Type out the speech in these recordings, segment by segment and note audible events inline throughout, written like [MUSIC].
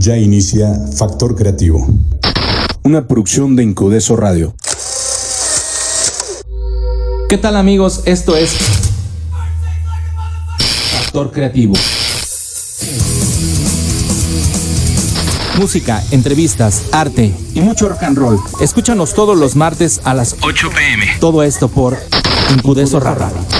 Ya inicia Factor Creativo. Una producción de Incudeso Radio. ¿Qué tal amigos? Esto es Factor Creativo. Música, entrevistas, arte y mucho rock and roll. Escúchanos todos los martes a las 8 pm. Todo esto por Incudeso Radio.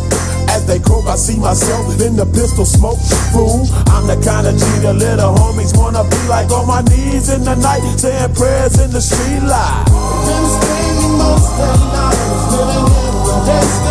As they croak, I see myself in the pistol smoke. Fool, I'm the kind of G the little homies wanna be like on my knees in the night, saying prayers in the street light. Been spending most of the night living in the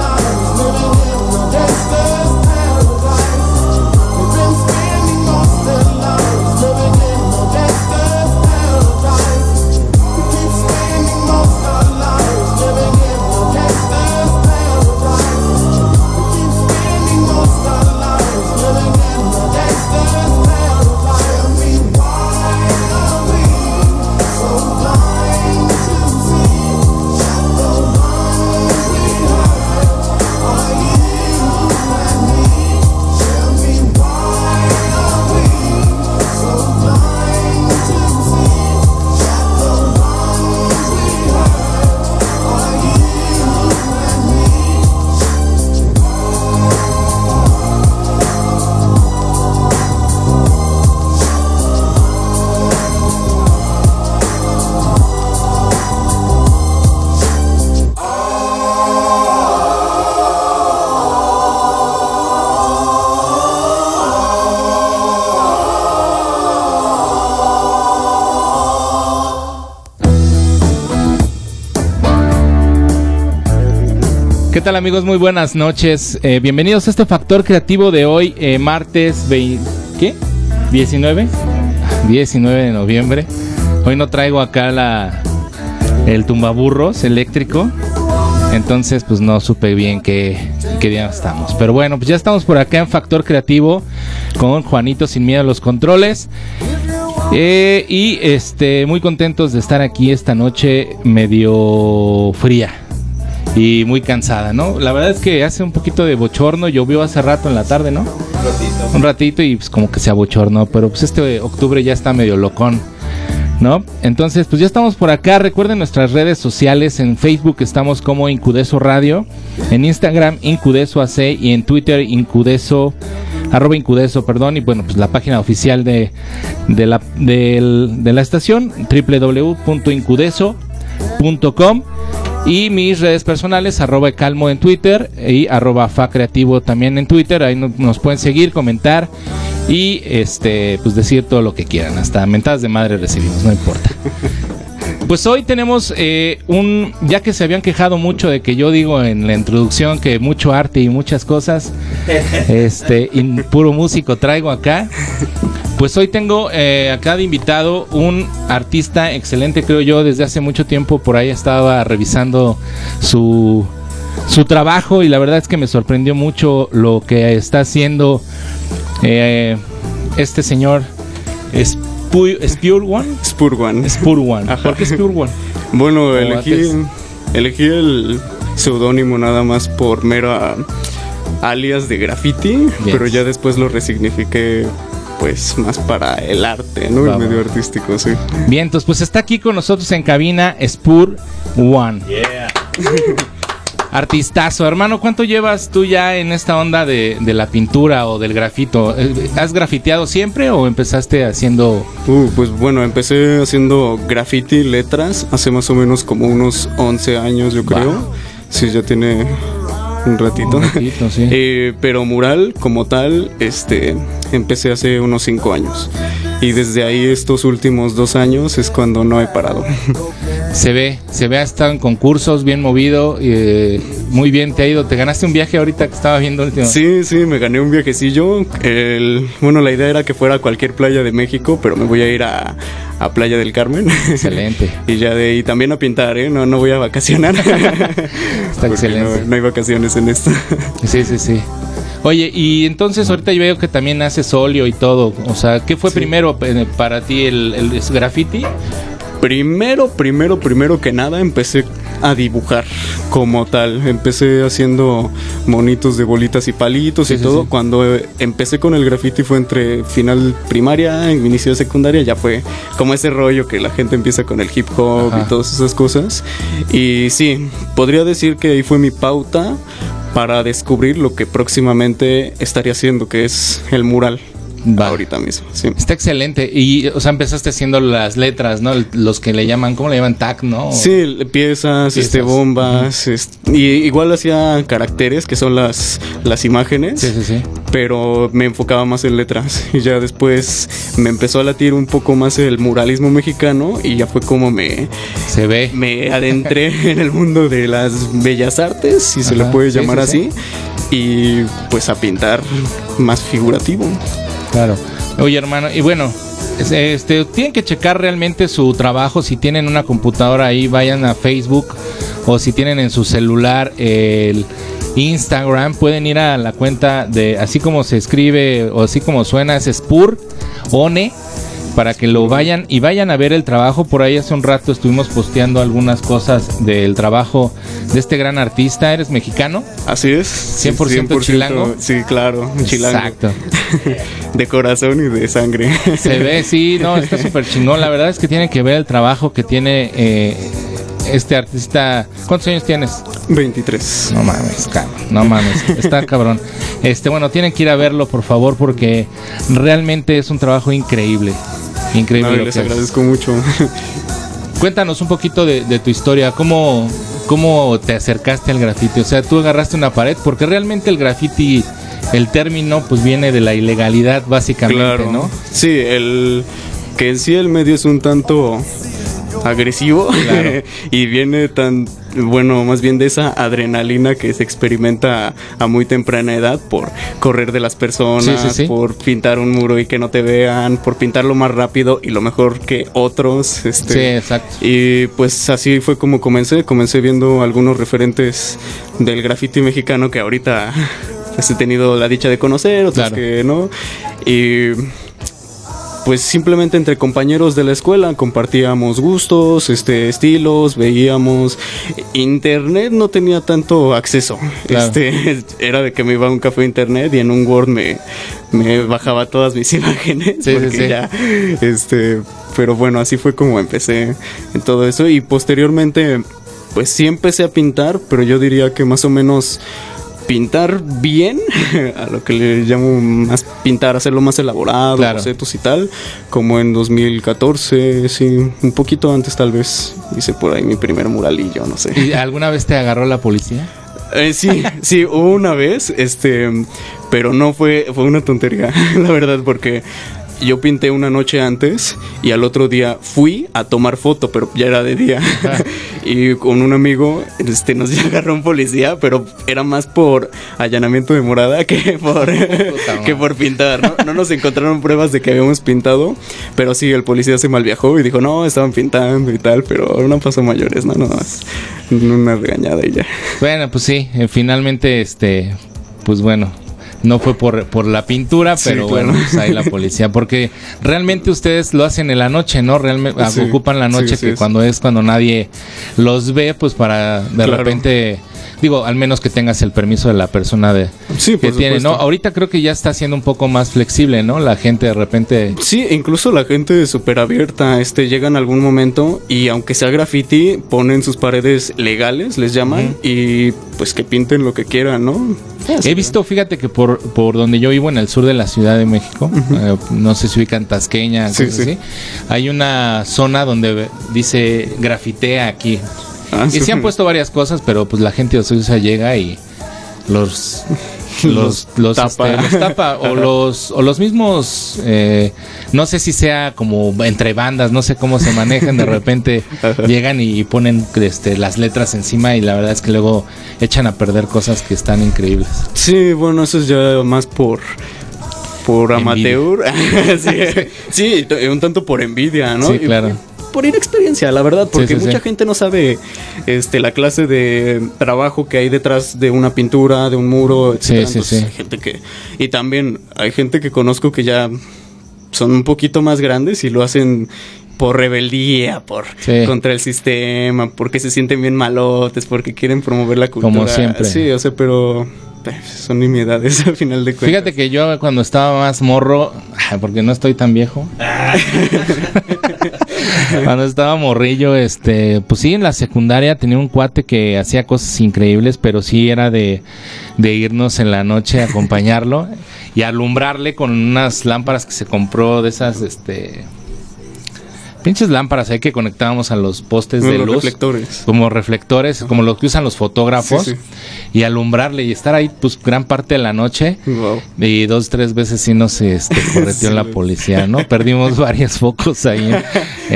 ¿Qué tal amigos? Muy buenas noches. Eh, bienvenidos a este Factor Creativo de hoy, eh, martes 20, ¿qué? 19. 19 de noviembre. Hoy no traigo acá la, el tumbaburros eléctrico. Entonces, pues no supe bien qué, qué día estamos. Pero bueno, pues ya estamos por acá en Factor Creativo con Juanito sin miedo a los controles. Eh, y este, muy contentos de estar aquí esta noche medio fría y muy cansada, ¿no? La verdad es que hace un poquito de bochorno, llovió hace rato en la tarde, ¿no? Un ratito. Un ratito y pues como que se abochornó, pero pues este octubre ya está medio locón. ¿No? Entonces, pues ya estamos por acá. Recuerden nuestras redes sociales. En Facebook estamos como Incudeso Radio. En Instagram, Incudeso AC. Y en Twitter, Incudeso. Arroba Incudeso, perdón. Y bueno, pues la página oficial de, de, la, de la estación, www.incudeso.com. Y mis redes personales, arroba calmo en Twitter y arroba fa creativo también en Twitter. Ahí no- nos pueden seguir, comentar y este pues decir todo lo que quieran. Hasta mentadas de madre recibimos, no importa. [LAUGHS] Pues hoy tenemos eh, un, ya que se habían quejado mucho de que yo digo en la introducción que mucho arte y muchas cosas, [LAUGHS] este, y puro músico traigo acá. Pues hoy tengo eh, acá de invitado un artista excelente, creo yo, desde hace mucho tiempo por ahí estaba revisando su, su trabajo y la verdad es que me sorprendió mucho lo que está haciendo eh, este señor Spu- Spurwan. Spurwan. Spurwan. ¿Por qué Spurwan? Bueno, elegí, antes. elegí el seudónimo nada más por mera alias de graffiti, pero ya después lo resignifiqué pues más para el arte, ¿no? El medio artístico, sí. Bien, entonces pues está aquí con nosotros en cabina Spur One. Artistazo, hermano, ¿cuánto llevas tú ya en esta onda de, de la pintura o del grafito? Eh, ¿Has grafiteado siempre o empezaste haciendo... Uh, pues bueno, empecé haciendo graffiti, letras, hace más o menos como unos 11 años, yo creo. Wow. Sí, ya tiene un ratito. Un ratito, sí. [LAUGHS] Eh, pero mural como tal, este, empecé hace unos 5 años. Y desde ahí estos últimos dos años es cuando no he parado. [LAUGHS] Se ve, se ve, has estado en concursos, bien movido, eh, muy bien te ha ido. ¿Te ganaste un viaje ahorita que estaba viendo último? Sí, sí, me gané un viajecillo. El, bueno, la idea era que fuera a cualquier playa de México, pero me voy a ir a, a Playa del Carmen. Excelente. [LAUGHS] y ya de ahí también a pintar, ¿eh? No, no voy a vacacionar. [LAUGHS] Está excelente. No, no hay vacaciones en esto. Sí, sí, sí. Oye, y entonces ahorita yo veo que también haces óleo y todo. O sea, ¿qué fue primero eh, para ti el, el graffiti? Primero, primero, primero que nada empecé a dibujar como tal. Empecé haciendo monitos de bolitas y palitos Sí, y sí, todo. sí. Cuando eh, empecé con el graffiti fue entre final primaria, inicio de secundaria, ya fue como ese rollo que la gente empieza con el hip hop Ajá. y todas esas cosas. Y sí, podría decir que ahí fue mi pauta para descubrir lo que próximamente estaría haciendo, que es el mural. Va. Ahorita mismo, sí. Está excelente. Y, o sea, empezaste haciendo las letras, ¿no? Los que le llaman, ¿cómo le llaman? Tag, ¿no? Sí, piezas, este, bombas, y igual hacía caracteres que son las, las imágenes, Sí, sí, sí. pero me enfocaba más en letras y ya después me empezó a latir un poco más el muralismo mexicano y ya fue como me, Se ve. me adentré [LAUGHS] en el mundo de las bellas artes, si se le puede sí, llamar sí, así, y pues a pintar más figurativo. Claro. Oye, hermano, y bueno, es- este, tienen que checar realmente su trabajo. Si tienen una computadora ahí, vayan a Facebook. O si tienen en su celular el Instagram, pueden ir a la cuenta de, así como se escribe o así como suena, es Spur One. Para que lo vayan y vayan a ver el trabajo. Por ahí hace un rato estuvimos posteando algunas cosas del trabajo de este gran artista. ¿Eres mexicano? Así es. 100% chilango. Sí, claro, chilango. Exacto. [LAUGHS] De corazón y de sangre. Se ve, sí, no, está [LAUGHS] súper chingón. La verdad es que tienen que ver el trabajo que tiene eh, este artista. ¿Cuántos años tienes? 23. No mames, cabrón. No mames, está [LAUGHS] cabrón. Este, bueno, tienen que ir a verlo, por favor, porque realmente es un trabajo increíble. Increíble. No, les agradezco mucho. [LAUGHS] Cuéntanos un poquito de, de tu historia, cómo, cómo te acercaste al grafiti. O sea, tú agarraste una pared, porque realmente el grafiti, el término, pues viene de la ilegalidad, básicamente, ¿no? Sí, el que en sí el medio es un tanto agresivo Claro. [LAUGHS] y viene tan bueno, más bien de esa adrenalina que se experimenta a, muy temprana edad por correr de las personas, Sí, sí, sí. por pintar un muro y que no te vean, por pintarlo más rápido y lo mejor que otros. Este, Sí, exacto. y pues así fue como comencé. Comencé viendo algunos referentes del graffiti mexicano que ahorita he tenido la dicha de conocer, otros Claro. que no. Y pues simplemente entre compañeros de la escuela compartíamos gustos, este, estilos, veíamos. Internet no tenía tanto acceso. Claro. Este, [LAUGHS] era de que me iba a un café internet y en un Word me, me bajaba todas mis [LAUGHS] imágenes. Sí, sí, porque sí. ya, este, pero bueno, así fue como empecé en todo eso. Y posteriormente, pues sí empecé a pintar, pero yo diría que más o menos pintar bien, [LAUGHS] a lo que le llamo más pintar, hacerlo más elaborado, Claro. bocetos y tal, como en 2014, sí, un poquito antes tal vez hice por ahí mi primer muralillo, no sé. ¿Y alguna vez te agarró la policía? Eh, sí, [LAUGHS] sí, hubo una vez, este, pero no fue, fue una tontería, [LAUGHS] la verdad, porque yo pinté una noche antes y al otro día fui a tomar foto, pero ya era de día. [LAUGHS] [LAUGHS] y con un amigo, este, nos [LAUGHS] agarró un policía, pero era más por allanamiento de morada que por, que por pintar, ¿no? No nos encontraron pruebas de que habíamos pintado, pero sí, el policía se malviajó y dijo, no, estaban pintando y tal, pero no pasó mayores, ¿no? Nada más una regañada y ya. Bueno, pues sí, eh, finalmente, este, pues bueno, no fue por, por la pintura, Sí, pero claro. bueno, pues ahí la policía, porque realmente ustedes lo hacen en la noche, ¿no? Realmente Sí, ocupan la noche sí, que cuando es cuando nadie los ve, pues para de Claro. repente, digo, al menos que tengas el permiso de la persona de Sí, que tiene, ¿no? Ahorita creo que ya está siendo un poco más flexible, ¿no? La gente de repente Sí, incluso la gente es súper abierta, este, llega en algún momento y aunque sea graffiti, ponen sus paredes legales, les llaman, y pues que pinten lo que quieran, ¿no? He visto, fíjate que por, por donde yo vivo, en el sur de la Ciudad de México, eh, no sé si ubican Tasqueña, Sí, cosas sí. así, hay una zona donde dice grafitea aquí. Ah, y sí. se han puesto varias cosas, pero pues la gente ociosa llega y los [LAUGHS] los los, Tapa. este, los tapa o los o los mismos eh, no sé si sea como entre bandas no sé cómo se manejan de repente [LAUGHS] llegan y ponen este las letras encima y la verdad es que luego echan a perder cosas que están increíbles Sí, bueno, eso es ya más por por amateur. [LAUGHS] sí, sí, un tanto por envidia, ¿no? Sí, claro. Por inexperiencia, la verdad, porque sí, sí. mucha gente no sabe este la clase de trabajo que hay detrás de una pintura, de un muro, sí, Entonces, sí. hay gente que y también hay gente que conozco que ya son un poquito más grandes y lo hacen por rebeldía, por Sí. contra el sistema, porque se sienten bien malotes, porque quieren promover la cultura. Como siempre. Sí, o sea, pero [LAUGHS] son nimiedades al final de cuentas. Fíjate que yo cuando estaba más morro, porque no estoy tan viejo. [LAUGHS] cuando estaba morrillo, este, pues sí, en la secundaria tenía un cuate que hacía cosas increíbles, pero sí era de, de irnos en la noche a acompañarlo y alumbrarle con unas lámparas que se compró de esas, este, pinches lámparas ahí que conectábamos a los postes de Los luz. reflectores. Como reflectores, como lo que usan los fotógrafos. Sí, sí. Y alumbrarle y estar ahí, pues, gran parte de la noche. Wow. Y dos, tres veces sí nos este, [LAUGHS] correteó Sí, la policía, ¿no? Perdimos [LAUGHS] varios focos ahí en,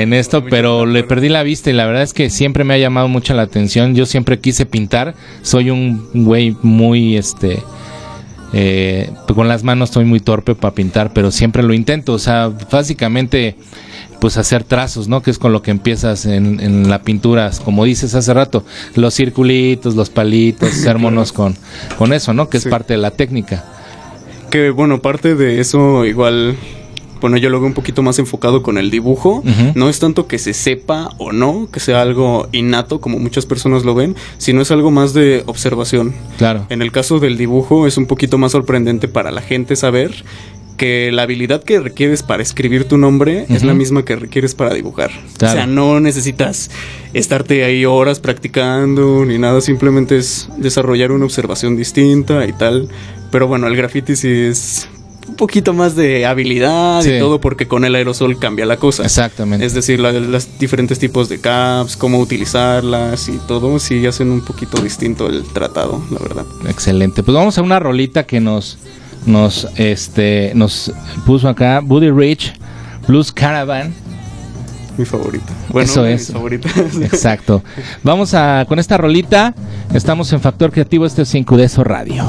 en esto, pero le perdí la vista y la verdad es que siempre me ha llamado mucho la atención. Yo siempre quise pintar. Soy un güey muy, este... eh, con las manos estoy muy torpe para pintar, pero siempre lo intento. O sea, básicamente, pues hacer trazos, ¿no? Que es con lo que empiezas en, en la pintura, como dices hace rato, los circulitos, los palitos, [LAUGHS] ser monos con, con eso, ¿no? Que es Sí. parte de la técnica. Que bueno, parte de eso igual, bueno, yo lo veo un poquito más enfocado con el dibujo. No es tanto que se sepa o no, que sea algo innato como muchas personas lo ven, sino es algo más de observación. Claro. En el caso del dibujo es un poquito más sorprendente para la gente saber que la habilidad que requieres para escribir tu nombre es la misma que requieres para dibujar. Claro. O sea, no necesitas estarte ahí horas practicando ni nada, simplemente es desarrollar una observación distinta y tal. Pero bueno, el graffiti sí es un poquito más de habilidad Sí. y todo porque con el aerosol cambia la cosa. Exactamente. Es decir, la- los diferentes tipos de caps, cómo utilizarlas y todo, sí hacen un poquito distinto el tratado, la verdad. Excelente. Pues vamos a una rolita que nos nos este nos puso acá Buddy Rich Blues Caravan mi favorita. Bueno, Eso es. [LAUGHS] [LAUGHS] Exacto. Vamos a con esta rolita. Estamos en Factor Creativo, este es Incudeso Radio.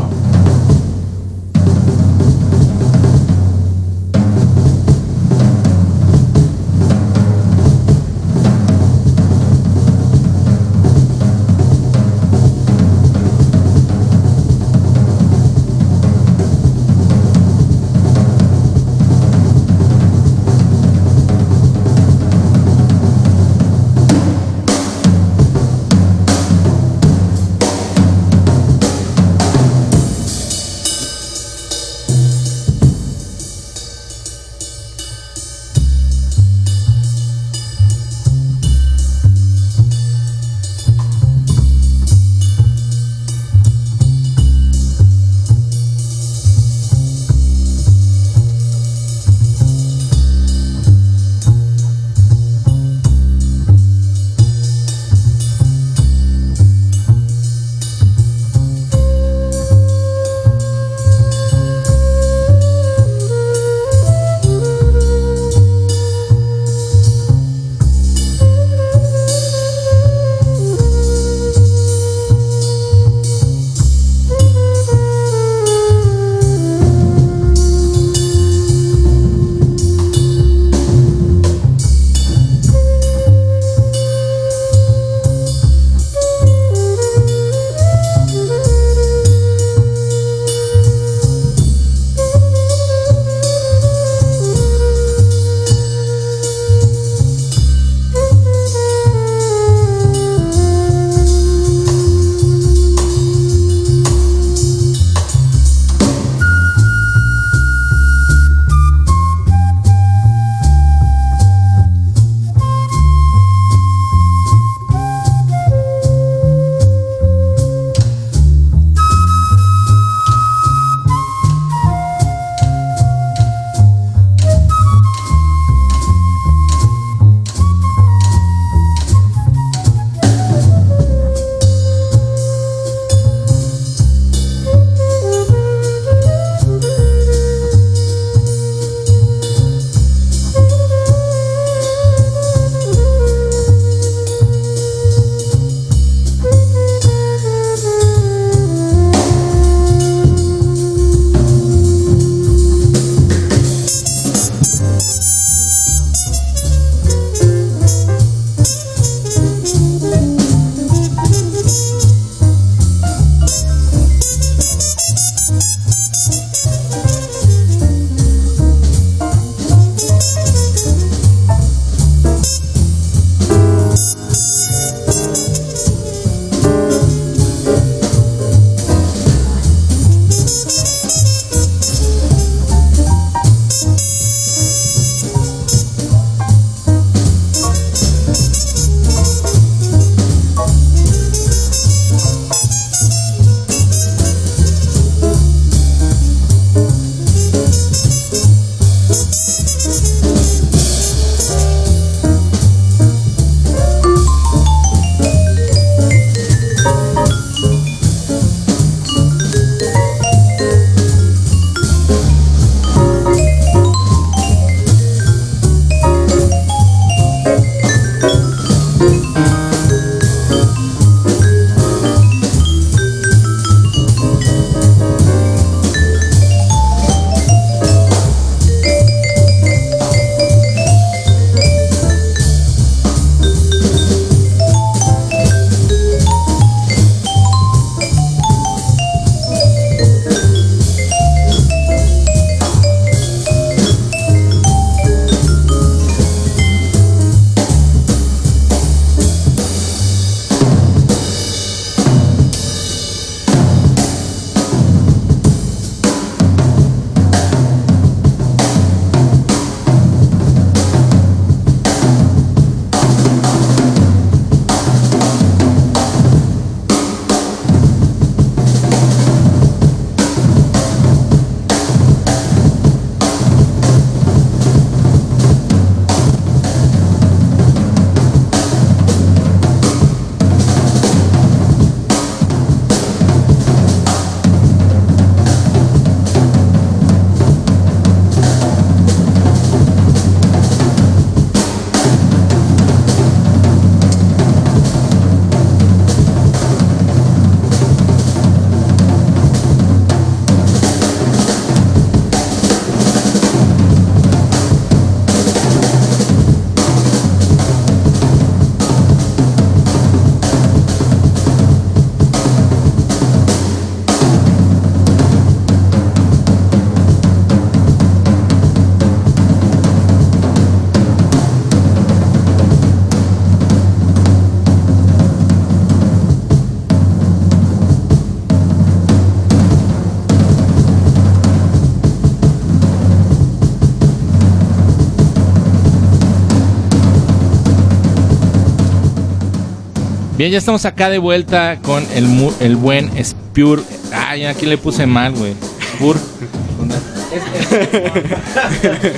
Bien, ya estamos acá de vuelta con el, mu- el buen Spur. Ay, aquí le puse mal, güey. Spur.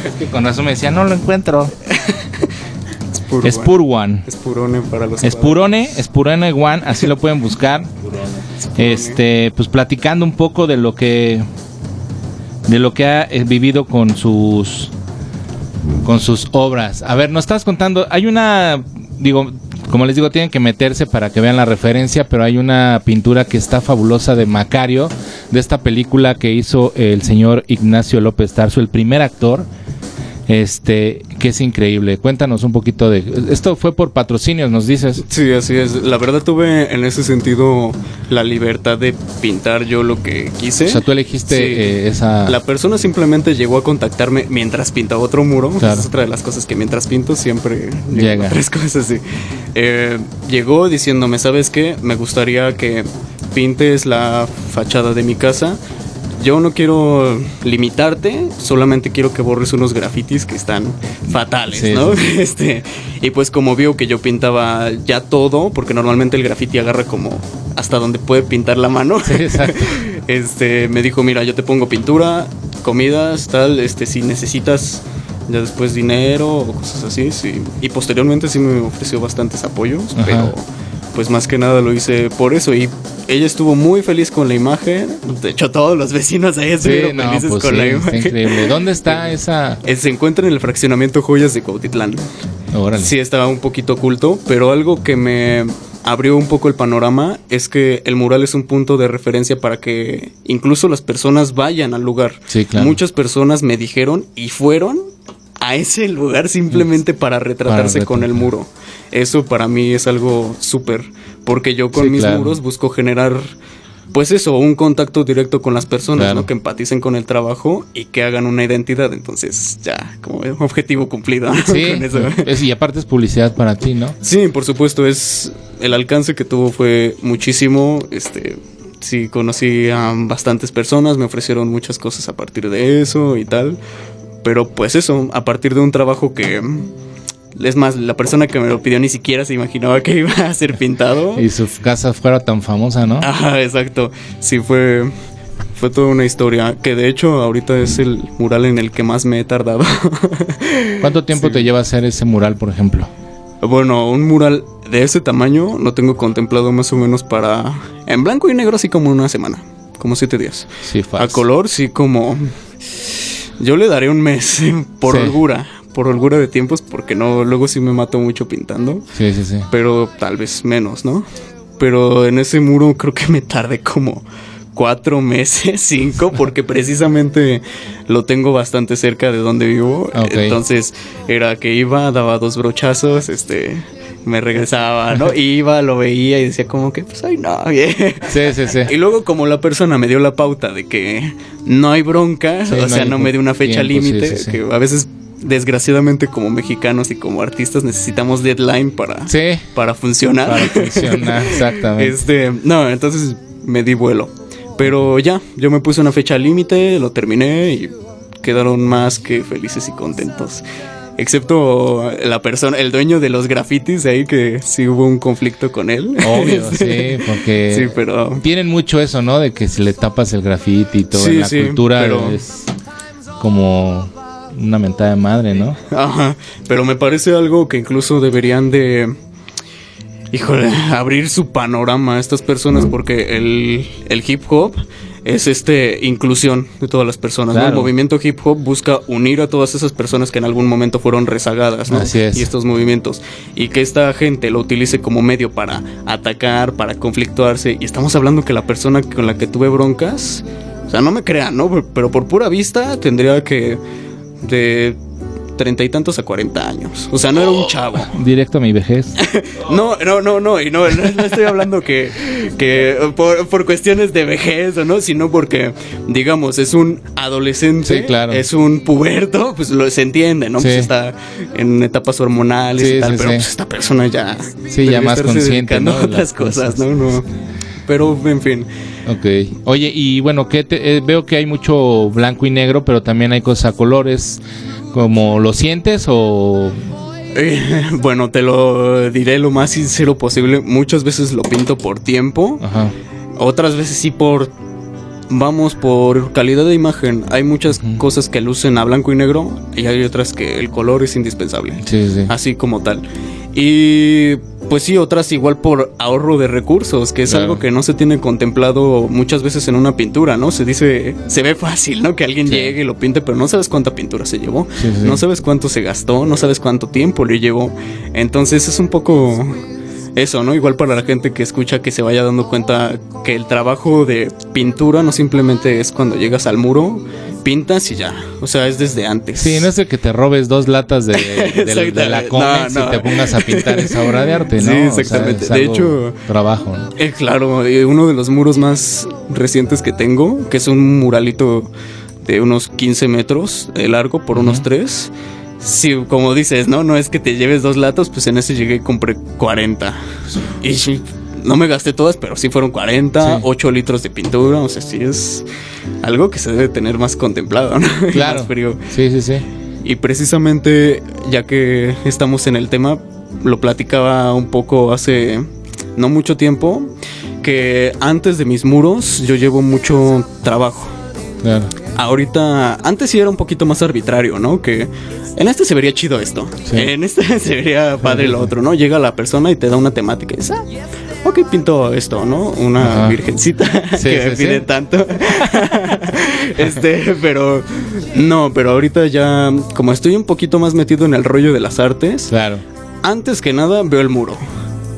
Es que con razón me decía, no lo encuentro. Es puro, Spur One. Es purone para los Spurone, Spurone One, así lo pueden buscar. Este, pues platicando un poco de lo que de lo que ha eh, vivido con sus con sus obras. A ver, nos estás contando, hay una digo, como les digo, tienen que meterse para que vean la referencia, pero hay una pintura que está fabulosa de Macario, de esta película que hizo el señor Ignacio López Tarso, el primer actor este, que es increíble. Cuéntanos un poquito de esto fue por patrocinios, nos dices. Sí, así es. La verdad tuve en ese sentido la libertad de pintar yo lo que quise. O sea, tú elegiste Sí. eh, esa La persona simplemente llegó a contactarme mientras pintaba otro muro. Claro. Es otra de las cosas que mientras pinto siempre Llega. Tres [LAUGHS] cosas así. Eh, llegó diciéndome, ¿sabes qué? Me gustaría que pintes la fachada de mi casa. Yo no quiero limitarte, solamente quiero que borres unos grafitis que están fatales, Sí, ¿no? sí, [LAUGHS] Este, y pues como vio que yo pintaba ya todo, porque normalmente el grafiti agarra como hasta donde puede pintar la mano. Sí, exacto. [LAUGHS] Este, me dijo, mira, yo te pongo pintura, comidas, tal, este, si necesitas ya después dinero o cosas así, sí. Y posteriormente sí me ofreció bastantes apoyos, Ajá. pero pues más que nada lo hice por eso y ella estuvo muy feliz con la imagen. De hecho, todos los vecinos ahí Sí, estuvieron no, felices pues con sí, la está imagen. increíble. ¿Dónde está esa? Eh, Se encuentra en el fraccionamiento Joyas de Cuautitlán. Órale. Sí, estaba un poquito oculto, pero algo que me abrió un poco el panorama es que el mural es un punto de referencia para que incluso las personas vayan al lugar. Sí, claro. Muchas personas me dijeron y fueron a ese lugar simplemente para retratarse Para con el muro. Eso para mí es algo súper, porque yo con Sí, mis claro. muros busco generar pues eso, un contacto directo con las personas, Claro. ¿no? Que empaticen con el trabajo y que hagan una identidad. Entonces, ya, como objetivo cumplido. Sí, con eso. es- y aparte es publicidad para ti, ¿no? Sí, por supuesto, es el alcance que tuvo fue muchísimo. Este, sí, conocí a bastantes personas, me ofrecieron muchas cosas a partir de eso y tal. Pero pues eso, a partir de un trabajo que es más, la persona que me lo pidió ni siquiera se imaginaba que iba a ser pintado. Y su casa fuera tan famosa, ¿no? Ajá, exacto. Sí, fue fue toda una historia que de hecho ahorita es el mural en el que más me he tardado. [LAUGHS] ¿Cuánto tiempo Sí. te lleva hacer ese mural, por ejemplo? Bueno, un mural de ese tamaño lo tengo contemplado más o menos para... En blanco y negro así como una semana, como siete días. Sí, fácil. A color sí como... Yo le daré un mes [LAUGHS] por Sí. holgura, por holgura de tiempos, porque no, luego sí me mato mucho pintando, Sí, sí, sí. pero tal vez menos, ¿no? Pero en ese muro creo que me tardé como cuatro meses, [LAUGHS] cinco, porque precisamente lo tengo bastante cerca de donde vivo. Entonces era que iba, daba dos brochazos, este, me regresaba, ¿no? Iba, lo veía y decía como que, pues, ay, no, [LAUGHS] bien. Sí, sí, sí. Y luego como la persona me dio la pauta de que no hay bronca, Sí, o no sea, no me dio una fecha límite, sí, sí. que a veces desgraciadamente como mexicanos y como artistas necesitamos deadline para, para funcionar. para [LAUGHS] funcionar, exactamente. Este, no, entonces me di vuelo. Pero ya, yo me puse una fecha límite, lo terminé y quedaron más que felices y contentos. Excepto la persona, el dueño de los grafitis ahí que sí hubo un conflicto con él. Obvio, [LAUGHS] sí, porque Sí, pero tienen mucho eso, ¿no? De que si le tapas el grafiti y todo Sí, en la sí, cultura pero- es como una mentada de madre, ¿no? Ajá, pero me parece algo que incluso deberían de, híjole, abrir su panorama a estas personas porque el, el hip hop es este inclusión de todas las personas. ¿no? El movimiento hip hop busca unir a todas esas personas que en algún momento fueron rezagadas, ¿no? Así es. Y estos movimientos y que esta gente lo utilice como medio para atacar, para conflictuarse. Y estamos hablando que la persona con la que tuve broncas, o sea, no me crean, ¿no? Pero por pura vista tendría que de treinta y tantos a 40 años. O sea, no era un chavo. [LAUGHS] Directo a mi vejez. [LAUGHS] No, no, no, no. Y no, no, no estoy hablando que, que por, por cuestiones de vejez o no, sino porque, digamos, es un adolescente. Sí, claro. Es un puberto, pues lo se entiende, ¿no? Sí. Pues está en etapas hormonales Sí, y tal, pero pues esta persona ya. Sí, ya más consciente, ¿no? otras cosas, cosas. ¿no? No. Pero, en fin. Ok. Oye, y bueno, que veo que hay mucho blanco y negro, pero también hay cosas a colores. ¿Como lo sientes o Eh, [LAUGHS] bueno, te lo diré lo más sincero posible. Muchas veces lo pinto por tiempo. Ajá. Otras veces sí por... Vamos por calidad de imagen. Hay muchas cosas que lucen a blanco y negro y hay otras que el color es indispensable. Sí, sí. Así como tal. Y pues sí, otras igual por ahorro de recursos, que es Claro. algo que no se tiene contemplado muchas veces en una pintura, ¿no? Se dice, se ve fácil, ¿no? Que alguien Sí. llegue y lo pinte, pero no sabes cuánta pintura se llevó. Sí, sí. No sabes cuánto se gastó, no sabes cuánto tiempo le llevó. Entonces es un poco eso, ¿no? Igual para la gente que escucha que se vaya dando cuenta que el trabajo de pintura no simplemente es cuando llegas al muro, pintas y ya. O sea, es desde antes. Sí, no es de que te robes dos latas de, de- de la. [LAUGHS] Comex No, y te pongas a pintar esa obra de arte, [LAUGHS] ¿no? Sí, O sea, exactamente. De hecho- Trabajo, ¿no? Eh, claro, eh, uno de los muros más recientes que tengo, que es un muralito de unos 15 metros de largo por unos 3. Sí, como dices, ¿no? No es que te lleves dos latas, pues en ese llegué y compré 40. Y sí, no me gasté todas, pero sí fueron 40, Sí. 8 litros de pintura, o sea, sí es algo que se debe tener más contemplado, ¿no? [LAUGHS] Claro. más frío. Sí, sí, sí. Y precisamente, ya que estamos en el tema, lo platicaba un poco hace no mucho tiempo, que antes de mis muros yo llevo mucho trabajo. Claro. Ahorita, antes sí era un poquito más arbitrario, ¿no? Que en este se vería chido esto, Sí. en este [LAUGHS] se vería padre lo otro, ¿no? Llega la persona y te da una temática y ah, ok, pinto esto, ¿no? Una Ajá. virgencita [LAUGHS] Sí, que me sí, pide sí. tanto. [LAUGHS] este, pero no, pero ahorita ya, como estoy un poquito más metido en el rollo de las artes, Claro. antes que nada veo el muro.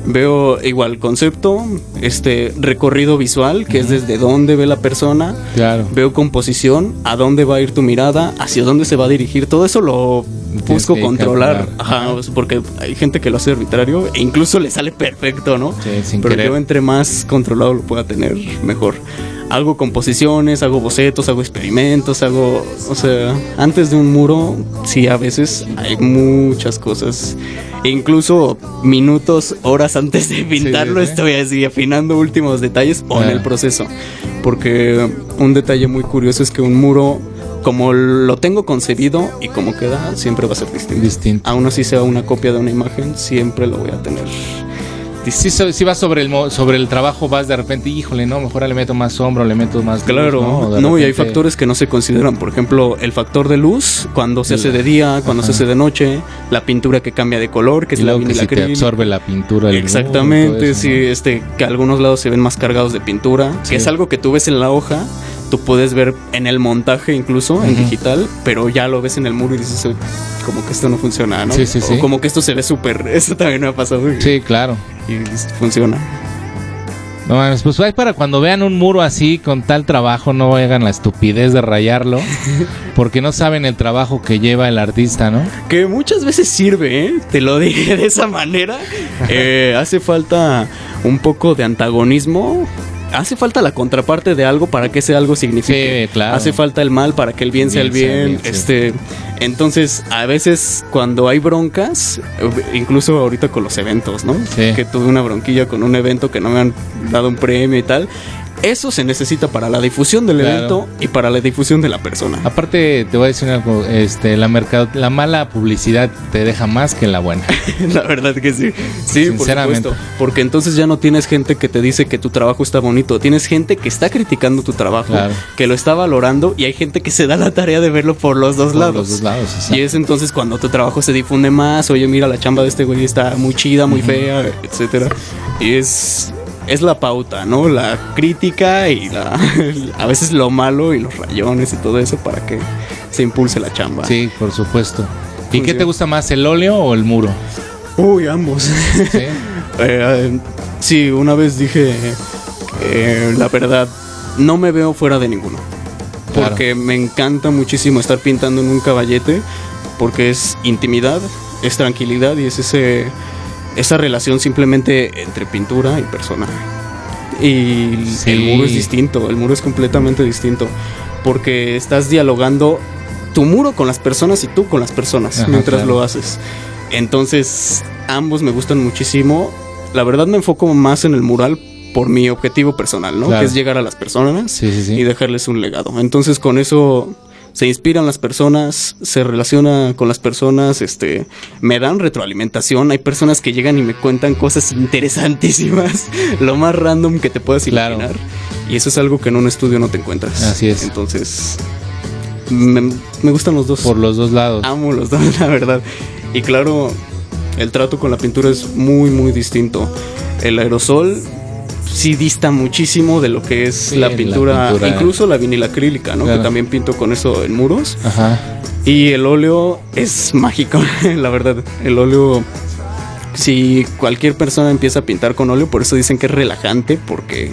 Veo igual concepto, este recorrido visual, que es desde dónde ve la persona, Claro. veo composición, a dónde va a ir tu mirada, hacia dónde se va a dirigir, todo eso lo busco controlar, ajá, sea, porque hay gente que lo hace arbitrario e incluso le sale [LAUGHS] perfecto, ¿no? Sí, sin Pero querer. yo entre más controlado lo pueda tener, mejor. Hago composiciones, hago bocetos, hago experimentos, hago, o sea, antes de un muro, sí, a veces hay muchas cosas. E incluso minutos, horas antes de pintarlo, sí, estoy así afinando últimos detalles o en Ah. el proceso. Porque un detalle muy curioso es que un muro, como lo tengo concebido y como queda, siempre va a ser distinto. Distinto. Aún así sea una copia de una imagen, siempre lo voy a tener. Si, si vas sobre el, sobre el trabajo, vas de repente, híjole, no, mejor le meto más sombra, le meto más. luz, Claro, ¿no? y hay factores que no se consideran. Por ejemplo, el factor de luz, cuando se hace de día, cuando se hace de noche, la pintura que cambia de color, que es Y la luego que te vinilacrílica. absorbe la pintura. el- Exactamente, eso, sí, ¿no? este, que algunos lados se ven más cargados de pintura, Sí. que es algo que tú ves en la hoja, tú puedes ver en el montaje incluso, en digital, pero ya lo ves en el muro y dices, "Uy, como que esto no funciona, ¿no? Sí, sí, o sí. como que esto se ve súper, [LAUGHS] eso también me ha pasado Sí, claro. Y funciona. No mames, pues para cuando vean un muro así con tal trabajo, no hagan la estupidez de rayarlo, [LAUGHS] porque no saben el trabajo que lleva el artista, ¿no? Que muchas veces sirve, ¿eh? Te lo dije de esa manera. [LAUGHS] Eh, hace falta un poco de antagonismo. Hace falta la contraparte de algo para que ese algo signifique. Sí, claro. Hace falta el mal para que el bien, sea el Bien sea bien. bien, sí. Este, entonces, a veces cuando hay broncas, eh, incluso ahorita con los eventos, ¿no? Sí. Que tuve una bronquilla con un evento que no me han dado un premio y tal. Eso se necesita para la difusión del Claro. evento y para la difusión de la persona. Aparte, te voy a decir algo, este, la mercado, la mala publicidad te deja más que la buena. [LAUGHS] La verdad que sí. Sí, por Sinceramente. supuesto. Porque entonces ya no tienes gente que te dice que tu trabajo está bonito. Tienes gente que está criticando tu trabajo, Claro. que lo está valorando y hay gente que se da la tarea de verlo por los dos Por lados. los dos lados, exacto. y es entonces cuando tu trabajo se difunde más. Oye, mira, la chamba de este güey está muy chida, muy fea, etcétera. Y es. Es la pauta, ¿no? La crítica y la, [LAUGHS] a veces lo malo y los rayones y todo eso para que se impulse la chamba. Sí, por supuesto. ¿Y qué te gusta más, el óleo o el muro? Uy, ambos. ¿Sí? Eh, [LAUGHS] eh, sí, una vez dije que la verdad no me veo fuera de ninguno. Claro. Porque me encanta muchísimo estar pintando en un caballete porque es intimidad, es tranquilidad y es ese esa relación simplemente entre pintura y persona. Y Sí. el muro es distinto, el muro es completamente distinto porque estás dialogando tu muro con las personas y tú con las personas Ajá, mientras claro. lo haces. Entonces, ambos me gustan muchísimo. La verdad me enfoco más en el mural por mi objetivo personal, ¿no? Claro. Que es llegar a las personas Sí, sí, sí. y dejarles un legado. Entonces, con eso se inspiran las personas, se relaciona con las personas, este, me dan retroalimentación. Hay personas que llegan y me cuentan cosas interesantísimas, [LAUGHS] lo más random que te puedas Claro. imaginar. Y eso es algo que en un estudio no te encuentras. Así es. Entonces, me, me gustan los dos. Por los dos lados. Amo los dos, [LAUGHS] la verdad. Y claro, el trato con la pintura es muy, muy distinto. El aerosol sí dista muchísimo de lo que es Sí, la, la pintura, pintura. incluso la vinilacrílica, ¿no? Claro. Que también pinto con eso en muros. Ajá. Y el óleo es mágico, [LAUGHS] la verdad. El óleo, si cualquier persona empieza a pintar con óleo, por eso dicen que es relajante, porque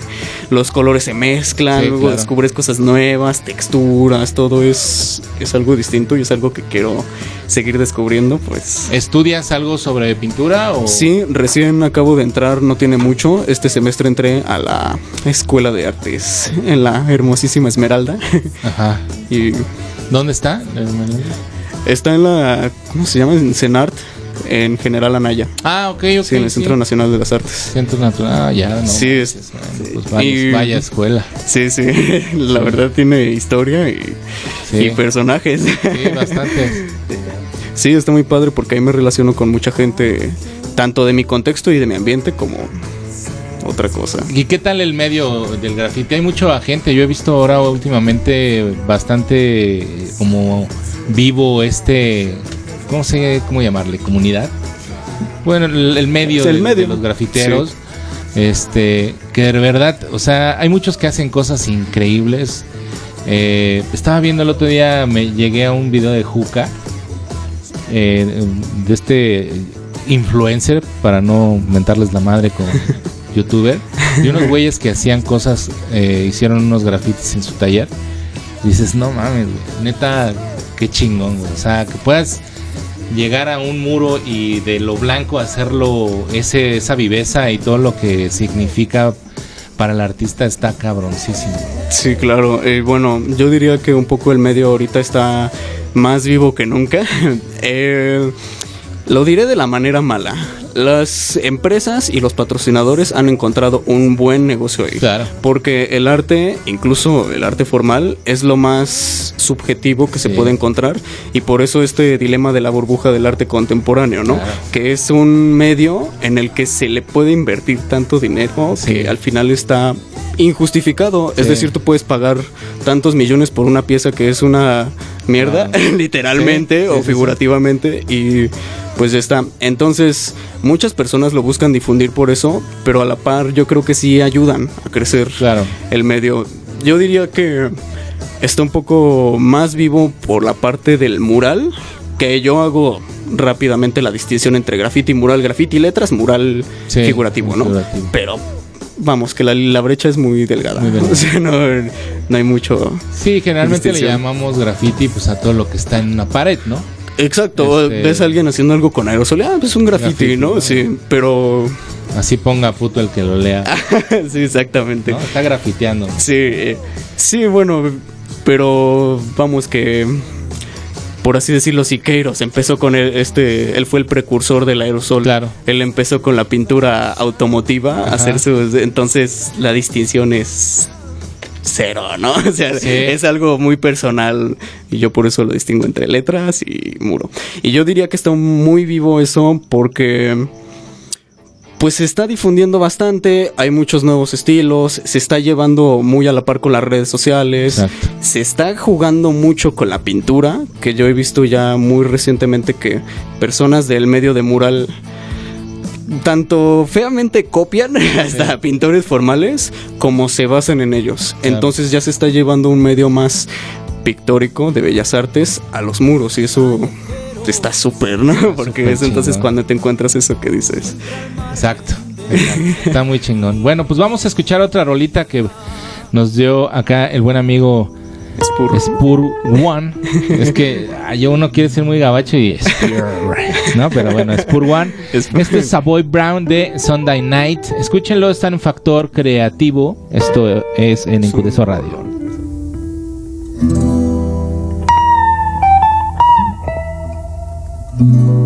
los colores se mezclan, Sí, luego claro. descubres cosas nuevas, texturas, todo es, es algo distinto y es algo que quiero seguir descubriendo, pues. ¿Estudias algo sobre pintura o...? Sí, recién acabo de entrar, no tiene mucho. Este semestre entré a la Escuela de Artes en la hermosísima Esmeralda. Ajá. [LAUGHS] y ¿Dónde está? está en la, ¿cómo se llama? En CENART, en General Anaya. Ah, ok, ok. sí, en el Centro. Nacional de las Artes. Centro Natural. Ah, ya, no. Sí, es- pues vaya, y- vaya escuela. Sí, sí, [LAUGHS] la verdad tiene historia y, Sí. y personajes. Sí, bastante. [LAUGHS] Sí, está muy padre porque ahí me relaciono con mucha gente, tanto de mi contexto y de mi ambiente como otra cosa. ¿Y qué tal el medio del grafiti? Hay mucha gente. Yo he visto ahora últimamente bastante como vivo este. ¿Cómo sé cómo llamarle? ¿Comunidad? Bueno, el, el medio, el de, medio. de los grafiteros. Este, que de verdad, o sea, hay muchos que hacen cosas increíbles. Eh, estaba viendo el otro día, me llegué a un video de Juca, eh, de este influencer, para no mentarles la madre con [LAUGHS] youtuber, y unos güeyes que hacían cosas, eh, hicieron unos grafitis en su taller. Dices, no mames, neta, qué chingón, güey. O sea, que puedas llegar a un muro y de lo blanco hacerlo, ese, esa viveza y todo lo que significa para el artista está cabroncísimo. Sí, claro. Eh, bueno, yo diría que un poco el medio ahorita está más vivo que nunca. [LAUGHS] Eh, lo diré de la manera mala. Las empresas y los patrocinadores han encontrado un buen negocio ahí. Claro. Porque el arte, incluso el arte formal, es lo más subjetivo que se puede encontrar. Y por eso este dilema de la burbuja del arte contemporáneo, ¿no? Claro. Que es un medio en el que se le puede invertir tanto dinero Sí. que al final está injustificado. Es decir, tú puedes pagar tantos millones por una pieza que es una mierda, [LAUGHS] literalmente Sí, o figurativamente. Y pues ya está. Entonces, muchas personas lo buscan difundir por eso, pero a la par yo creo que sí ayudan a crecer Claro. el medio. Yo diría que está un poco más vivo por la parte del mural, que yo hago rápidamente la distinción entre graffiti y mural, graffiti y letras, mural Sí, figurativo, ¿no? figurativo. Pero vamos, que la, la brecha es muy delgada. Muy delgada. [LAUGHS] O sea, no, no hay mucho. Sí, generalmente le llamamos graffiti pues a todo lo que está en una pared, ¿no? Exacto, Este- ves a alguien haciendo algo con aerosol, ah, pues es un graffiti, Graffiti, ¿no? ¿no? Sí, pero Así ponga puto el que lo lea. [LAUGHS] sí, exactamente. ¿no? Está grafiteando. Sí, eh, sí, bueno, pero vamos que por así decirlo, Siqueiros empezó con el, este, él fue el precursor del aerosol. Claro. Él empezó con la pintura automotiva, Ajá. a hacer sus, entonces la distinción es cero, ¿no? [LAUGHS] O sea, Sí. es algo muy personal y yo por eso lo distingo entre letras y muro. Y yo diría que está muy vivo eso porque pues se está difundiendo bastante, hay muchos nuevos estilos, se está llevando muy a la par con las redes sociales, Exacto. se está jugando mucho con la pintura, que yo he visto ya muy recientemente que personas del medio de mural tanto feamente copian [LAUGHS] hasta pintores formales como se basan en ellos. Claro. Entonces ya se está llevando un medio más pictórico de bellas artes a los muros y eso está súper, ¿no? [LAUGHS] Porque súper es entonces chingón. cuando te encuentras eso que dices. Exacto. exacto. Está muy chingón. Bueno, pues vamos a escuchar otra rolita que nos dio acá el buen amigo. Spur One. Es que ah, yo uno quiere ser muy gabacho y [LAUGHS] Spur, ¿no? Pero bueno, Spur One. Spur. Este es Savoy Brown de Sunday Night. Escúchenlo, está en Factor Creativo. Esto es en Incudeso Radio. Mm-hmm.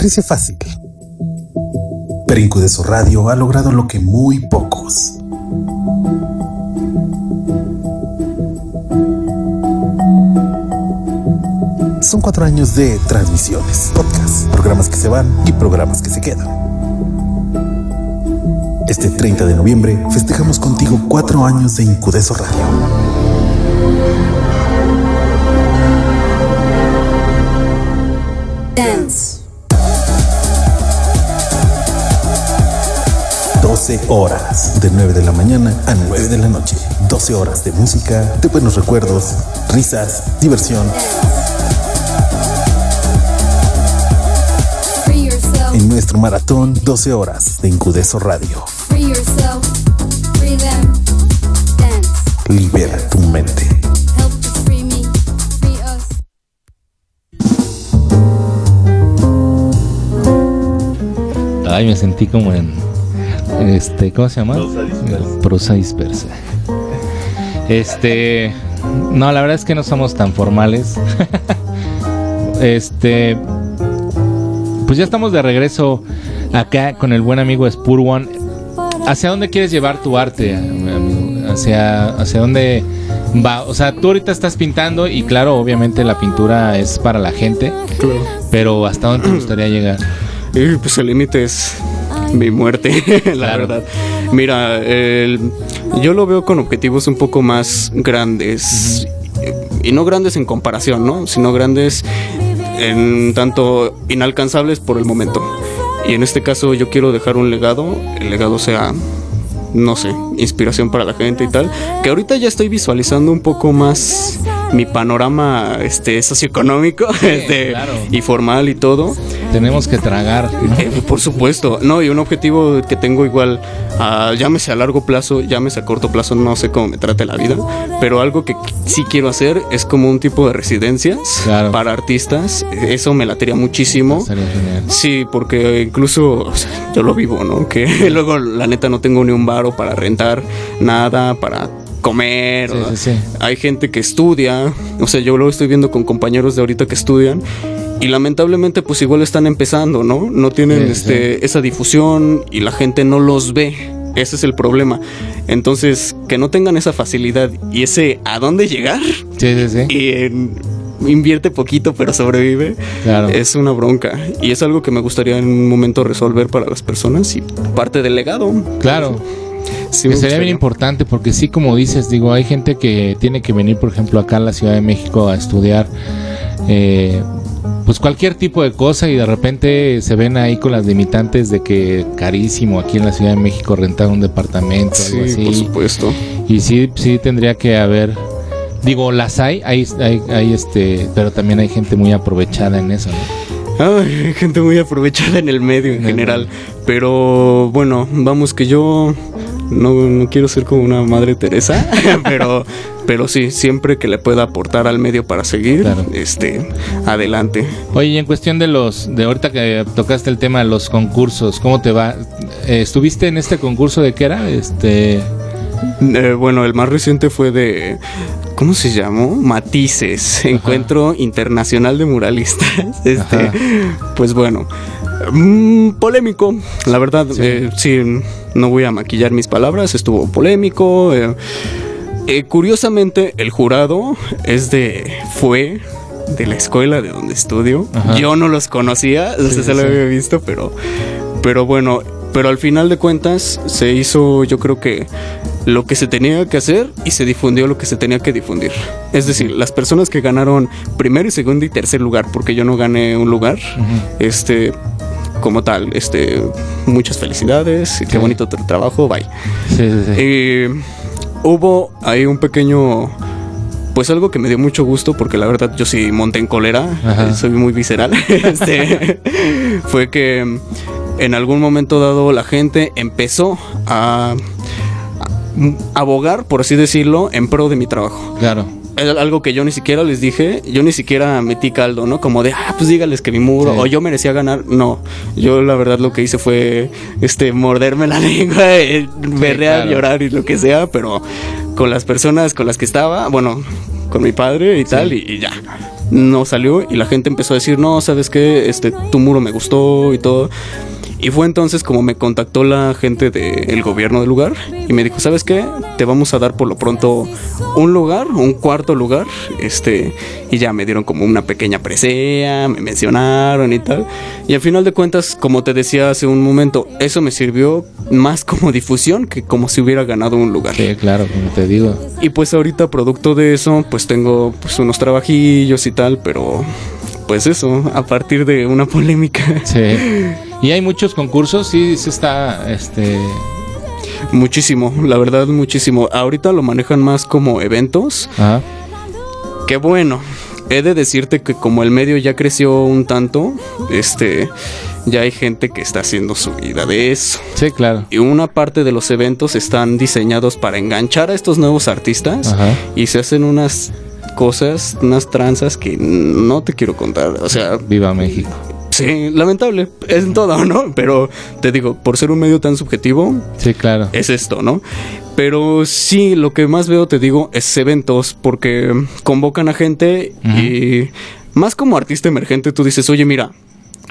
Parece fácil. Pero Incudeso Radio ha logrado lo que muy pocos. Son cuatro años de transmisiones, podcasts, programas que se van y programas que se quedan. Este 30 de noviembre festejamos contigo cuatro años de Incudeso Radio. Horas, de 9 de la mañana a 9 de la noche. 12 horas de música, de buenos recuerdos, risas, diversión. Free yourself, En nuestro maratón, 12 horas de Incudeso Radio. free yourself, free them. Dance, Libera tu mente. help to free me, free us. Ay, me sentí como en. Este, ¿cómo se llama? Prosa dispersa. Este. No, la verdad es que no somos tan formales. [LAUGHS] este. Pues ya estamos de regreso acá con el buen amigo Spur One. ¿Hacia dónde quieres llevar tu arte, amigo? ¿Hacia, hacia dónde va? O sea, tú ahorita estás pintando y claro, obviamente la pintura es para la gente, Claro. pero ¿hasta dónde te gustaría llegar? Y pues el límite es mi muerte, [LAUGHS] la Claro. verdad. Mira, el- yo lo veo con objetivos un poco más grandes. Y no grandes en comparación, ¿no? Sino grandes en tanto inalcanzables por el momento. Y en este caso yo quiero dejar un legado. El legado sea, no sé, inspiración para la gente y tal. Que ahorita ya estoy visualizando un poco más mi panorama este socioeconómico [LAUGHS] este, claro. y formal y todo. Tenemos que tragar. ¿no? Eh, por supuesto, no, y un objetivo que tengo igual, ah, llámese a largo plazo, llámese a corto plazo, no sé cómo me trate la vida, pero algo que sí quiero hacer es como un tipo de residencias Claro. para artistas, eso me latería muchísimo. Sí, porque incluso o sea, yo lo vivo, ¿no? Que [LAUGHS] luego la neta no tengo ni un varo para rentar nada, para comer. Sí, o- sí, sí. Hay gente que estudia, o sea, yo lo estoy viendo con compañeros de ahorita que estudian y lamentablemente pues igual están empezando, ¿no? No tienen este esa difusión y la gente no los ve. Ese es el problema. Entonces, que no tengan esa facilidad y ese a dónde llegar Sí, sí, sí. y en- invierte poquito pero sobrevive Claro. es una bronca y es algo que me gustaría en un momento resolver para las personas y parte del legado. Claro. Sí, me sería bien importante porque sí, como dices, digo, hay gente que tiene que venir, por ejemplo, acá a la Ciudad de México a estudiar, eh, pues cualquier tipo de cosa y de repente se ven ahí con las limitantes de que carísimo aquí en la Ciudad de México rentar un departamento, algo Sí, por así. supuesto. Y sí, sí tendría que haber, digo, las hay, hay, hay, hay, este, pero también hay gente muy aprovechada en eso, ¿no? Ay, hay gente muy aprovechada en el medio en general. Pero bueno, vamos que yo no, no quiero ser como una madre Teresa, [LAUGHS] pero, pero sí, siempre que le pueda aportar al medio para seguir, Claro. este, adelante. Oye, y en cuestión de los, de ahorita que tocaste el tema de los concursos, ¿cómo te va? Eh, ¿Estuviste en este concurso de qué era? Este, Eh, bueno, el más reciente fue de. ¿Cómo se llamó? Matices, Encuentro Internacional de Muralistas. [LAUGHS] Este, Ajá. pues bueno, mm, polémico. La verdad, Sí. eh, sí, no voy a maquillar mis palabras, estuvo polémico. eh, eh, curiosamente, el jurado es de. fue de la escuela de donde estudio. Ajá. Yo no los conocía, no Sí, si lo había visto, pero. Pero bueno, pero al final de cuentas se hizo, yo creo que lo que se tenía que hacer y se difundió lo que se tenía que difundir. Es decir, las personas que ganaron primero y segundo y tercer lugar, porque yo no gané un lugar, este, como tal, este, muchas felicidades, qué Sí. bonito tu trabajo, bye. sí, sí, sí. Eh, hubo ahí un pequeño. Pues algo que me dio mucho gusto porque la verdad yo sí monté en cólera, Ajá. eh, soy muy visceral. [LAUGHS] este, fue que en algún momento dado la gente empezó a, abogar, por así decirlo, en pro de mi trabajo. claro. Algo que yo ni siquiera les dije, yo ni siquiera metí caldo, ¿no? Como de, ah, pues dígales que mi muro, Sí. o yo merecía ganar. No, yo la verdad lo que hice fue, este, morderme la [LAUGHS] lengua, eh, berrear, claro. llorar y lo que sea, pero con las personas con las que estaba, bueno, con mi padre y tal, y, y ya. no salió y la gente empezó a decir, no, sabes qué, este, tu muro me gustó y todo. Y fue entonces como me contactó la gente del gobierno del lugar y me dijo, ¿sabes qué? Te vamos a dar por lo pronto un lugar, un cuarto lugar, este, y ya me dieron como una pequeña presea, me mencionaron y tal. Y al final de cuentas, como te decía hace un momento, eso me sirvió más como difusión que como si hubiera ganado un lugar. Sí, claro, como te digo. Y pues ahorita producto de eso, pues tengo pues unos trabajillos y tal, pero pues eso, a partir de una polémica. Sí. [LAUGHS] Y hay muchos concursos, sí, se está, este... Muchísimo, la verdad muchísimo. Ahorita lo manejan más como eventos. Ajá. Qué bueno. He de decirte que como el medio ya creció un tanto, este, ya hay gente que está haciendo su vida de eso. Sí, claro. Y una parte de los eventos están diseñados para enganchar a estos nuevos artistas Ajá. y se hacen unas cosas, unas tranzas que no te quiero contar. O sea, Viva México. Sí, lamentable, es en todo, ¿no? Pero te digo, por ser un medio tan subjetivo, Sí, claro. es esto, ¿no? Pero sí, lo que más veo, te digo, es eventos, porque convocan a gente y más como artista emergente, tú dices, oye, mira,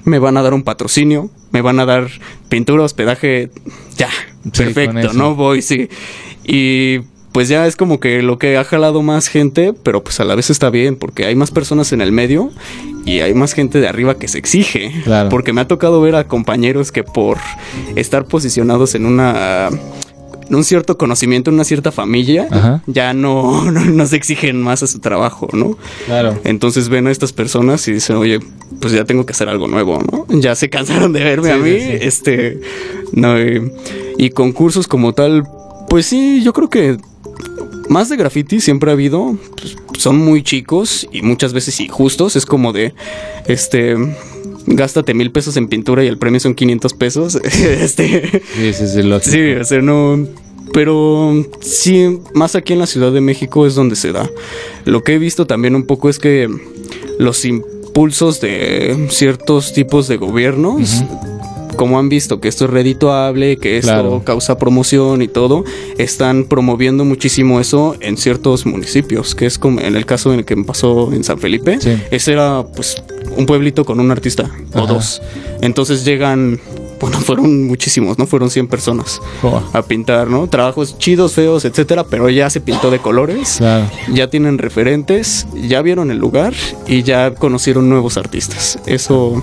me van a dar un patrocinio, me van a dar pintura, hospedaje, ya, perfecto. ¿no? Voy, sí. Y pues ya es como que lo que ha jalado más gente, pero pues a la vez está bien, porque hay más personas en el medio y hay más gente de arriba que se exige. Claro. Porque me ha tocado ver a compañeros que por estar posicionados en una en un cierto conocimiento, en una cierta familia, Ajá. ya no, [LAUGHS] no, no se exigen más a su trabajo, ¿no? Claro. Entonces ven a estas personas y dicen, oye, pues ya tengo que hacer algo nuevo, ¿no? Ya se [LAUGHS] cansaron de verme Sí, a mí, sí, sí. este, no, y, y concursos como tal, pues sí, yo creo que más de graffiti siempre ha habido, pues, son muy chicos y muchas veces injustos, es como de, este, gástate mil pesos en pintura y el premio son 500 pesos, [LAUGHS] este... Sí, sí, sí, lógico. Sí, o sea, no. Pero sí, más aquí en la Ciudad de México es donde se da. Lo que he visto también un poco es que los impulsos de ciertos tipos de gobiernos, como han visto que esto es redituable, que esto Claro. causa promoción y todo, están promoviendo muchísimo eso en ciertos municipios, que es como en el caso en el que me pasó en San Felipe. Sí. Ese era pues un pueblito con un artista o dos. Entonces llegan, bueno, [LAUGHS] fueron muchísimos, ¿no? Fueron 100 personas a pintar, ¿no? Trabajos chidos, feos, etcétera, pero ya se pintó de colores. Claro. Ya tienen referentes, ya vieron el lugar y ya conocieron nuevos artistas. Eso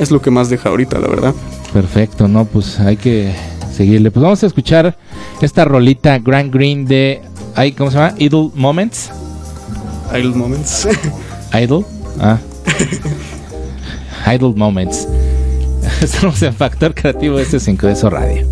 es lo que más deja ahorita, la verdad. Perfecto, no, pues hay que seguirle. Pues vamos a escuchar esta rolita Grand Green de. ay, ¿Cómo se llama? Idle Moments. Idle Moments. [LAUGHS] Idle. Ah. [LAUGHS] Idle Moments. [LAUGHS] Estamos en Factor Creativo este 5 de eso radio.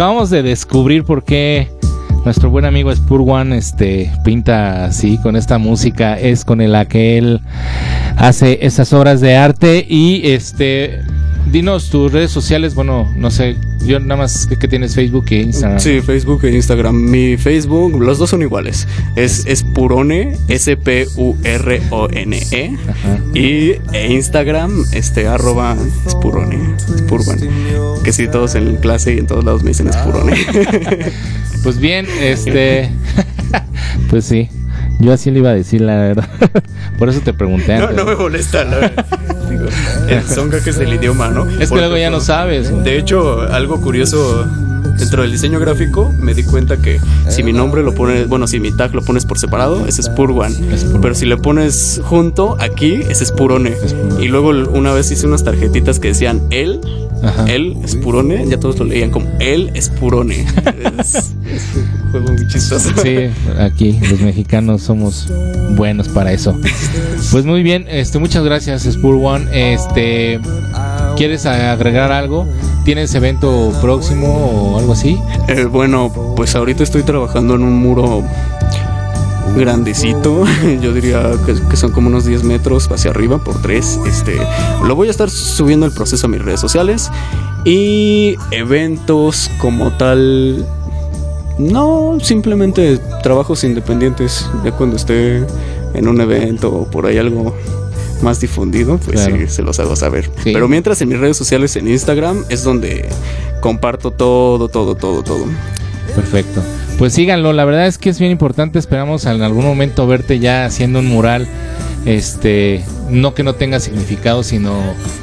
Acabamos de descubrir por qué nuestro buen amigo Spur One este, pinta así con esta música. Es con la que él hace esas obras de arte. Y este, dinos tus redes sociales. Bueno, no sé, yo nada más que, que tienes Facebook e Instagram. Sí, Facebook e Instagram. Mi Facebook, los dos son iguales. Es Spurone, S-P-U-R-O-N-E. Ajá. Y e Instagram, este, arroba Spurone, Spurban. Que sí, todos en clase y en todos lados me dicen Spurone. [LAUGHS] Pues bien, este. [LAUGHS] pues sí. Yo así le iba a decir la verdad. [LAUGHS] Por eso te pregunté no, antes. no me molesta, la verdad. Digo, [LAUGHS] el songa que es el idioma, ¿no? Es que Porque, luego ya no sabes. De hecho, algo curioso dentro del diseño gráfico, me di cuenta que si mi nombre lo pones, bueno, si mi tag lo pones por separado, es Spurwan. Pero si le pones junto aquí, es Spurone. Y luego una vez hice unas tarjetitas que decían él, él Spurone, ya todos lo leían como él Spurone. es [LAUGHS] [LAUGHS] un juego muy chistoso. Sí, aquí los mexicanos somos buenos para eso. Pues muy bien, este, muchas gracias Spur One. Este, ¿quieres agregar algo? ¿Tienes evento próximo o algo así? Eh, bueno, pues ahorita estoy trabajando en un muro grandecito, [LAUGHS] yo diría que, que son como unos 10 metros hacia arriba por 3. Este, lo voy a estar subiendo el proceso a mis redes sociales y eventos como tal. No, simplemente trabajos independientes. Ya cuando esté en un evento o por ahí algo más difundido, pues Claro. sí, se los hago saber. Sí. Pero mientras en mis redes sociales, en Instagram, es donde comparto todo, todo, todo, todo. Perfecto. Pues síganlo, la verdad es que es bien importante. Esperamos en algún momento verte ya haciendo un mural. Este, no que no tenga significado, sino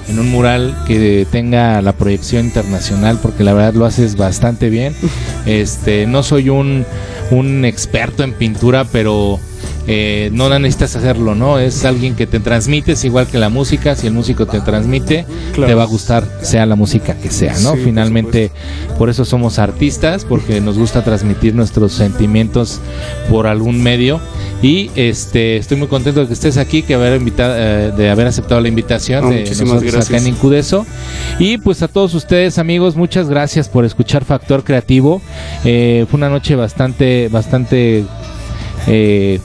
en un mural que tenga la proyección internacional, porque la verdad lo haces bastante bien. [LAUGHS] Este, no soy un, un experto en pintura, pero eh, no necesitas hacerlo, ¿no? Es alguien que te transmite, es igual que la música. Si el músico te transmite, Claro. te va a gustar, sea la música que sea, ¿no? Sí, Finalmente, por eso somos artistas, porque nos gusta transmitir nuestros sentimientos por algún medio. Y este estoy muy contento de que estés aquí, que haber invitado, eh, de haber aceptado la invitación Oh, de muchísimas nosotros acá gracias. en Incudeso. Y pues a todos ustedes, amigos, muchas gracias por escuchar Factor Creativo. Eh, fue una noche bastante, bastante, eh,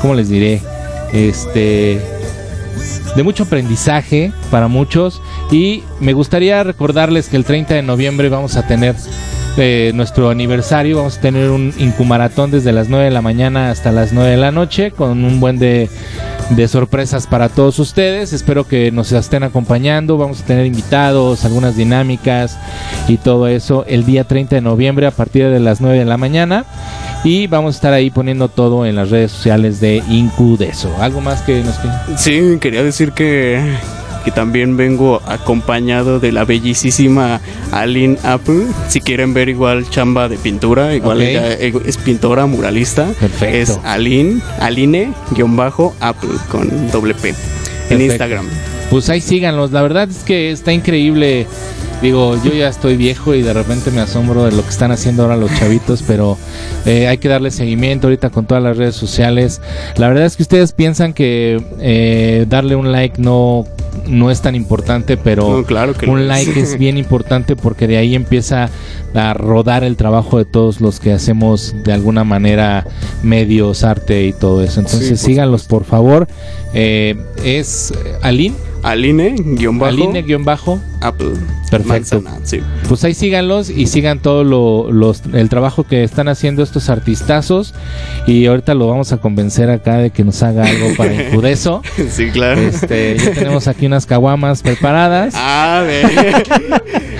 ¿cómo les diré? Este de mucho aprendizaje para muchos. Y me gustaría recordarles que el 30 de noviembre vamos a tener eh, nuestro aniversario, vamos a tener un incumaratón desde las 9 de la mañana hasta las 9 de la noche con un buen de, de sorpresas para todos ustedes, espero que nos estén acompañando, vamos a tener invitados, algunas dinámicas y todo eso el día 30 de noviembre a partir de las 9 de la mañana y vamos a estar ahí poniendo todo en las redes sociales de Incudeso. ¿Algo más que nos Sí, quería decir que, que también vengo acompañado de la bellísima Aline Apple. Si quieren ver igual chamba de pintura, igual ella es pintora muralista. Perfecto. Es Aline, Aline-Apple con doble P en Perfecto. Instagram. Pues ahí síganlos, la verdad es que está increíble. Digo, yo ya estoy viejo y de repente me asombro de lo que están haciendo ahora los chavitos, pero eh, hay que darle seguimiento ahorita con todas las redes sociales. La verdad es que ustedes piensan que eh, darle un like no, no es tan importante, pero No, claro que lo un like es bien [LAUGHS] importante porque de ahí empieza a rodar el trabajo de todos los que hacemos de alguna manera medios, arte y todo eso. Entonces por síganlos por favor. Eh, es Aline. Aline-Apple Aline-bajo Apple. Perfecto. Manzana, sí. Pues ahí síganlos y sigan todo lo, los, el trabajo que están haciendo estos artistazos. Y ahorita lo vamos a convencer acá de que nos haga algo para Incudeso. [LAUGHS] Sí, claro. Este, ya tenemos aquí unas caguamas preparadas. [LAUGHS] Ah, ve.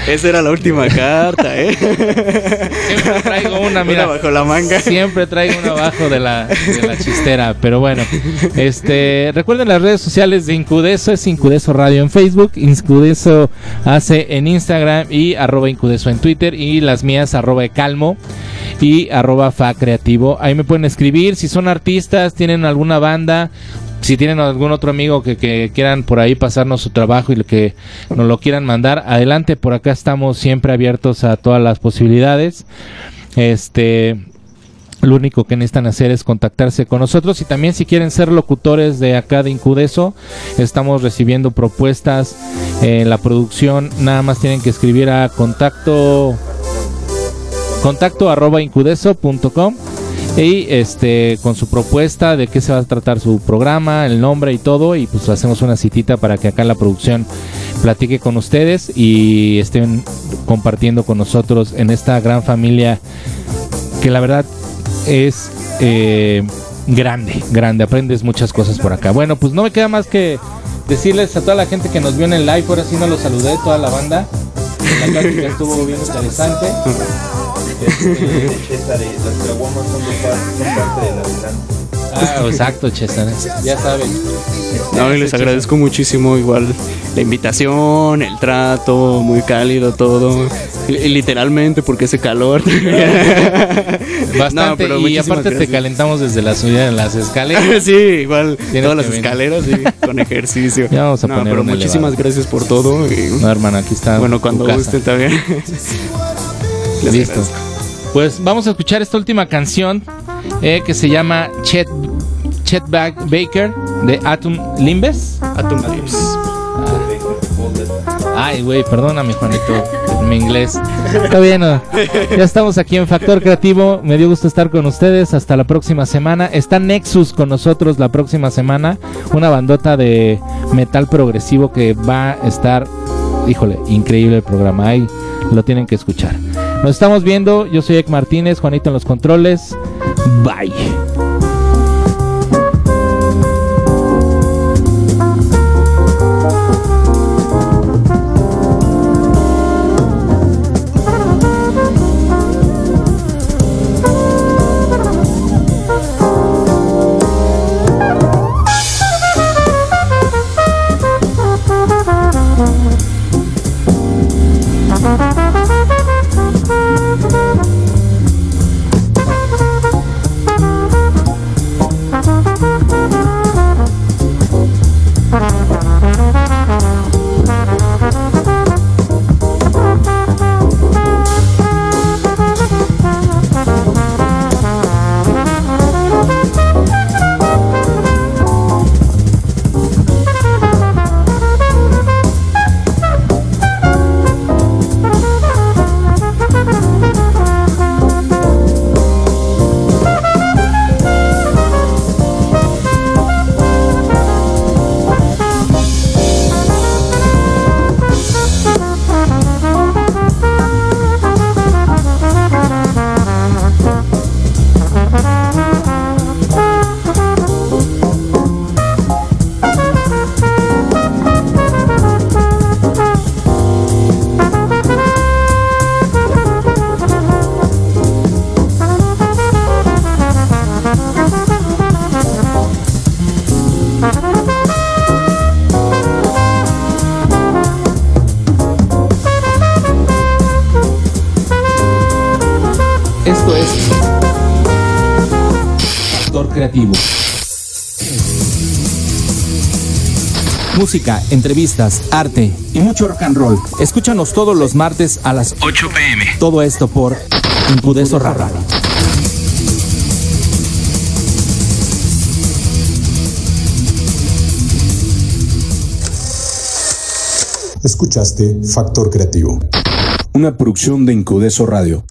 Esa era la última carta, ¿eh? Siempre traigo una, mira. Una bajo la manga. Siempre traigo una abajo de la, de la chistera. Pero bueno, este recuerden las redes sociales de Incudeso, es Incudeso Radio en Facebook, Incudeso hace en Instagram y arroba Incudeso en Twitter y las mías arroba Calmo y arroba Fa Creativo. Ahí me pueden escribir si son artistas, tienen alguna banda. Si tienen algún otro amigo que, que quieran por ahí pasarnos su trabajo y que nos lo quieran mandar, adelante, por acá estamos siempre abiertos a todas las posibilidades. Este, lo único que necesitan hacer es contactarse con nosotros y también si quieren ser locutores de acá de Incudeso, estamos recibiendo propuestas en la producción, nada más tienen que escribir a contacto contacto arroba incudeso.com y este con su propuesta de qué se va a tratar su programa, el nombre y todo y pues hacemos una citita para que acá la producción platique con ustedes y estén compartiendo con nosotros en esta gran familia que la verdad es eh, grande, grande, aprendes muchas cosas por acá. Bueno, pues no me queda más que decirles a toda la gente que nos vio en el live, ahora sí no los saludé, toda la banda. La [LAUGHS] plática estuvo bien interesante. [LAUGHS] Ah, exacto, Chester. Ya saben. No, y les agradezco muchísimo igual la invitación, el trato, muy cálido todo. Y literalmente porque ese calor. [LAUGHS] Bastante. No, pero y aparte te calentamos desde la subida en las escaleras. [LAUGHS] sí, igual Tienes todas las venir. escaleras, sí, con ejercicio. Ya vamos a no, poner pero muchísimas gracias por todo. Y, No, hermano, aquí está. bueno, cuando gusten también. Les Listo. agradezco. Pues vamos a escuchar esta última canción eh, que se llama Chet, Chet Ba- Baker de Atom Limbes. Atom Lips. Ay, güey, perdóname, Juanito, mi inglés. Está bien, ¿no? [LAUGHS] ya estamos aquí en Factor Creativo. Me dio gusto estar con ustedes. Hasta la próxima semana. Está Nexus con nosotros la próxima semana. Una bandota de metal progresivo que va a estar, híjole, increíble el programa. Ahí lo tienen que escuchar. Nos estamos viendo. Yo soy Ek Martínez, Juanito en los controles. Bye. Música, entrevistas, arte y mucho rock and roll. Escúchanos todos los martes a las 8 pm. Todo esto por Incudeso Radio. Escuchaste Factor Creativo. Una producción de Incudeso Radio.